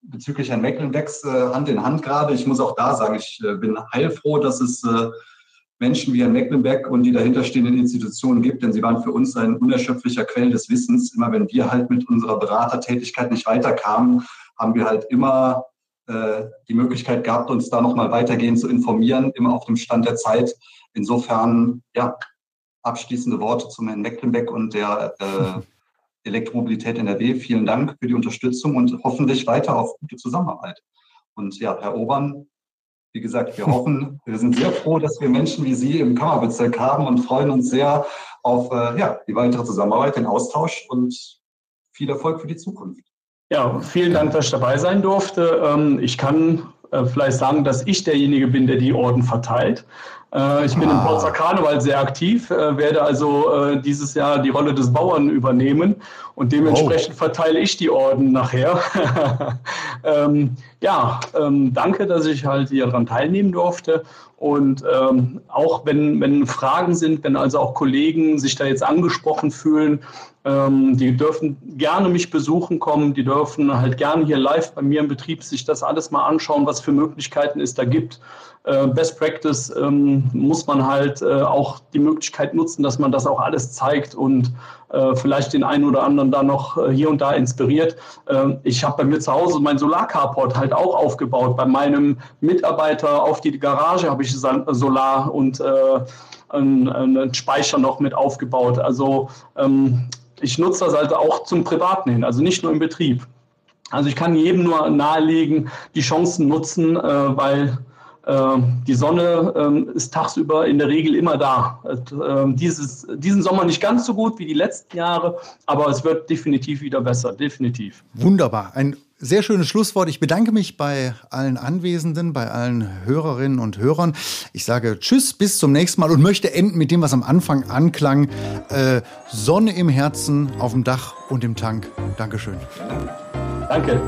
bezüglich Herrn Mecklenbecks äh, Hand in Hand gerade. Ich muss auch da sagen, ich äh, bin heilfroh, dass es äh, Menschen wie Herrn Mecklenbeck und die dahinterstehenden Institutionen gibt, denn sie waren für uns ein unerschöpflicher Quell des Wissens. Immer wenn wir halt mit unserer Beratertätigkeit nicht weiterkamen, haben wir halt immer äh, die Möglichkeit gehabt, uns da nochmal weitergehend zu informieren, immer auf dem Stand der Zeit. Insofern, ja, abschließende Worte zum Herrn Mecklenbeck und der äh, Elektromobilität NRW. Vielen Dank für die Unterstützung und hoffentlich weiter auf gute Zusammenarbeit. Und ja, Herr Obern, wie gesagt, wir hoffen, wir sind sehr froh, dass wir Menschen wie Sie im Kammerbezirk haben und freuen uns sehr auf äh, ja, die weitere Zusammenarbeit, den Austausch und viel Erfolg für die Zukunft. Ja, vielen Dank, dass ich dabei sein durfte. Ähm, ich kann äh, vielleicht sagen, dass ich derjenige bin, der die Orden verteilt. Äh, ich bin ah. im Potsdamer Karneval sehr aktiv, äh, werde also dieses Jahr die Rolle des Bauern übernehmen und dementsprechend oh. verteile ich die Orden nachher. [laughs] ähm, ja, ähm, danke, dass ich halt hier daran teilnehmen durfte. Und ähm, auch wenn, wenn Fragen sind, wenn also auch Kollegen sich da jetzt angesprochen fühlen, ähm, die dürfen gerne mich besuchen kommen, die dürfen halt gerne hier live bei mir im Betrieb sich das alles mal anschauen, was für Möglichkeiten es da gibt. Äh, Best Practice ähm, muss man halt äh, auch die Möglichkeit nutzen, dass man das auch alles zeigt und äh, vielleicht den einen oder anderen da noch äh, hier und da inspiriert. Ähm, ich habe bei mir zu Hause mein Solarcarport halt auch aufgebaut. Bei meinem Mitarbeiter auf die Garage habe ich Solar und äh, einen Speicher noch mit aufgebaut. Also ähm, ich nutze das also auch zum Privaten hin, also nicht nur im Betrieb. Also ich kann jedem nur nahelegen, die Chancen nutzen, äh, weil die Sonne äh, ist tagsüber in der Regel immer da. Ähm, dieses, diesen Sommer nicht ganz so gut wie die letzten Jahre, aber es wird definitiv wieder besser, definitiv. Wunderbar. Ein sehr schönes Schlusswort. Ich bedanke mich bei allen Anwesenden, bei allen Hörerinnen und Hörern. Ich sage Tschüss, bis zum nächsten Mal und möchte enden mit dem, was am Anfang anklang. Äh, Sonne im Herzen, auf dem Dach und im Tank. Dankeschön. Danke.